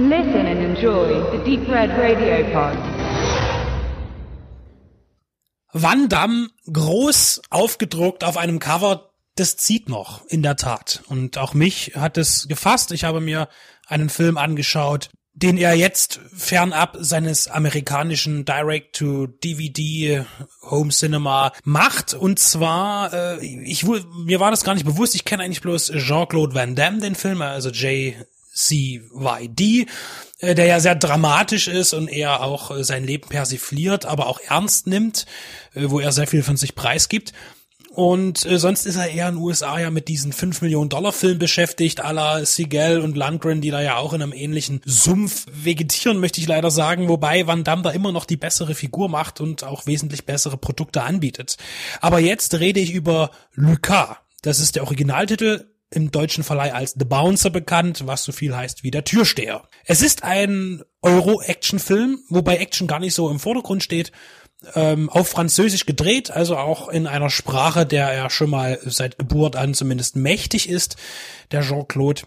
Listen and enjoy the Deep Red Radio Pod. Van Damme groß aufgedruckt auf einem Cover, das zieht noch, in der Tat. Und auch mich hat es gefasst. Ich habe mir einen Film angeschaut, den er jetzt fernab seines amerikanischen Direct-to-DVD Home Cinema macht. Und zwar, äh, ich mir war das gar nicht bewusst, ich kenne eigentlich bloß Jean-Claude Van Damme, den Film, also JCYD, äh, der ja sehr dramatisch ist und er auch äh, sein Leben persifliert, aber auch ernst nimmt, äh, wo er sehr viel von sich preisgibt. Und äh, sonst ist er eher in den USA ja mit diesen 5 Millionen Dollar Filmen beschäftigt, à la Seagal und Landgren, die da ja auch in einem ähnlichen Sumpf vegetieren, möchte ich leider sagen, wobei Van Damme da immer noch die bessere Figur macht und auch wesentlich bessere Produkte anbietet. Aber jetzt rede ich über Lucas. Das ist der Originaltitel im deutschen Verleih als The Bouncer bekannt, was so viel heißt wie der Türsteher. Es ist ein Euro-Action-Film, wobei Action gar nicht so im Vordergrund steht, ähm, auf Französisch gedreht, also auch in einer Sprache, der er schon mal seit Geburt an zumindest mächtig ist, der Jean-Claude.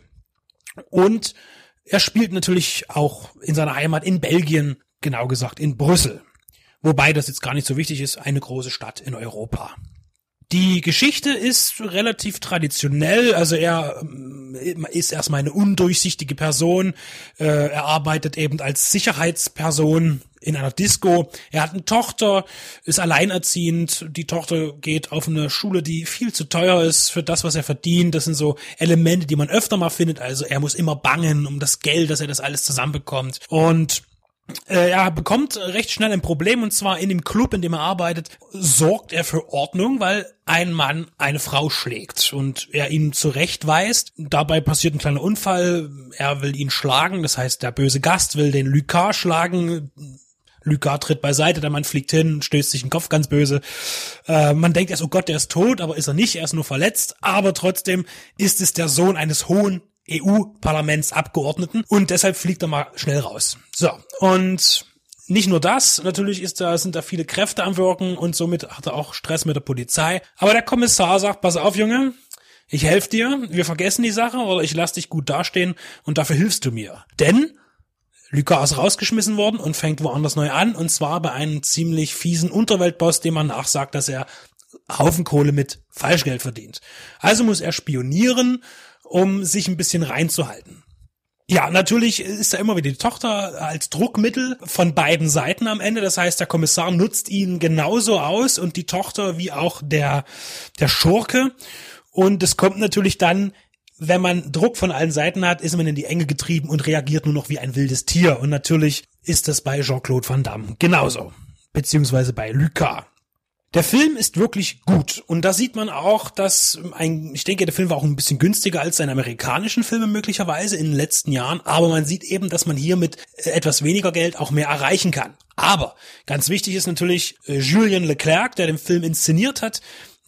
Und er spielt natürlich auch in seiner Heimat in Belgien, genau gesagt in Brüssel. Wobei das jetzt gar nicht so wichtig ist, eine große Stadt in Europa. Die Geschichte ist relativ traditionell, also er ähm, ist erstmal eine undurchsichtige Person, äh, er arbeitet eben als Sicherheitsperson in einer Disco. Er hat eine Tochter, ist alleinerziehend. Die Tochter geht auf eine Schule, die viel zu teuer ist für das, was er verdient. Das sind so Elemente, die man öfter mal findet. Also er muss immer bangen um das Geld, dass er das alles zusammenbekommt. Und er bekommt recht schnell ein Problem und zwar in dem Club, in dem er arbeitet, sorgt er für Ordnung, weil ein Mann eine Frau schlägt und er ihn zurechtweist. Dabei passiert ein kleiner Unfall. Er will ihn schlagen, das heißt, der böse Gast will den Lucas schlagen. Lucas tritt beiseite, der Mann fliegt hin, stößt sich den Kopf ganz böse. Äh, man denkt erst, oh Gott, der ist tot, aber ist er nicht, er ist nur verletzt. Aber trotzdem ist es der Sohn eines hohen EU-Parlamentsabgeordneten und deshalb fliegt er mal schnell raus. So, und nicht nur das, natürlich ist da, sind da viele Kräfte am Wirken und somit hat er auch Stress mit der Polizei. Aber der Kommissar sagt, pass auf, Junge, ich helfe dir, wir vergessen die Sache oder ich lass dich gut dastehen und dafür hilfst du mir. Denn Lucas ist rausgeschmissen worden und fängt woanders neu an und zwar bei einem ziemlich fiesen Unterweltboss, dem man nachsagt, dass er Haufen Kohle mit Falschgeld verdient. Also muss er spionieren um sich ein bisschen reinzuhalten. Ja, natürlich ist da immer wieder die Tochter als Druckmittel von beiden Seiten am Ende. Das heißt, der Kommissar nutzt ihn genauso aus und die Tochter wie auch der, der Schurke. Und es kommt natürlich dann, wenn man Druck von allen Seiten hat, ist man in die Enge getrieben und reagiert nur noch wie ein wildes Tier. Und natürlich ist das bei Jean-Claude Van Damme genauso. Beziehungsweise bei Lucas. Der Film ist wirklich gut und da sieht man auch, dass ein, ich denke, der Film war auch ein bisschen günstiger als seine amerikanischen Filme möglicherweise in den letzten Jahren, aber man sieht eben, dass man hier mit äh, etwas weniger Geld auch mehr erreichen kann. Aber ganz wichtig ist natürlich äh, Julien Leclerc, der den Film inszeniert hat,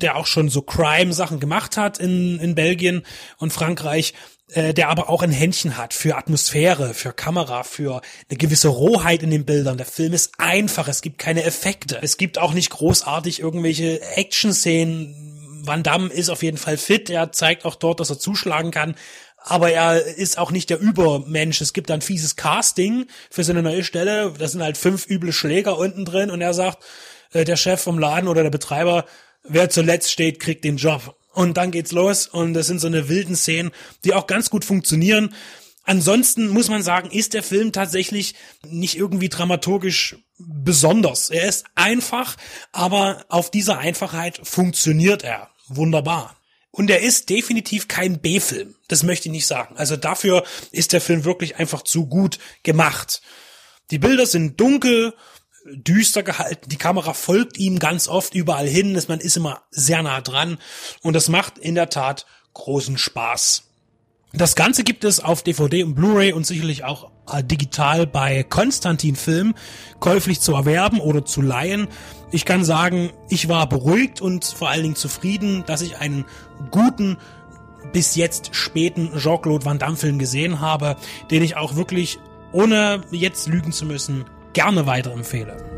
der auch schon so Crime-Sachen gemacht hat in, in Belgien und Frankreich äh, der aber auch ein Händchen hat für Atmosphäre, für Kamera, für eine gewisse Rohheit in den Bildern. Der Film ist einfach, es gibt keine Effekte. Es gibt auch nicht großartig irgendwelche Action-Szenen. Van Damme ist auf jeden Fall fit, er zeigt auch dort, dass er zuschlagen kann. Aber er ist auch nicht der Übermensch. Es gibt ein fieses Casting für seine neue Stelle. Da sind halt fünf üble Schläger unten drin und er sagt, äh, der Chef vom Laden oder der Betreiber, wer zuletzt steht, kriegt den Job. Und dann geht's los und das sind so eine wilden Szenen, die auch ganz gut funktionieren. Ansonsten muss man sagen, ist der Film tatsächlich nicht irgendwie dramaturgisch besonders. Er ist einfach, aber auf dieser Einfachheit funktioniert er wunderbar. Und er ist definitiv kein B-Film. Das möchte ich nicht sagen. Also dafür ist der Film wirklich einfach zu gut gemacht. Die Bilder sind dunkel düster gehalten. Die Kamera folgt ihm ganz oft überall hin. Man ist immer sehr nah dran. Und das macht in der Tat großen Spaß. Das Ganze gibt es auf DVD und Blu-ray und sicherlich auch äh, digital bei Konstantin Film käuflich zu erwerben oder zu leihen. Ich kann sagen, ich war beruhigt und vor allen Dingen zufrieden, dass ich einen guten bis jetzt späten Jean-Claude Van Damme Film gesehen habe, den ich auch wirklich ohne jetzt lügen zu müssen gerne weiterempfehle.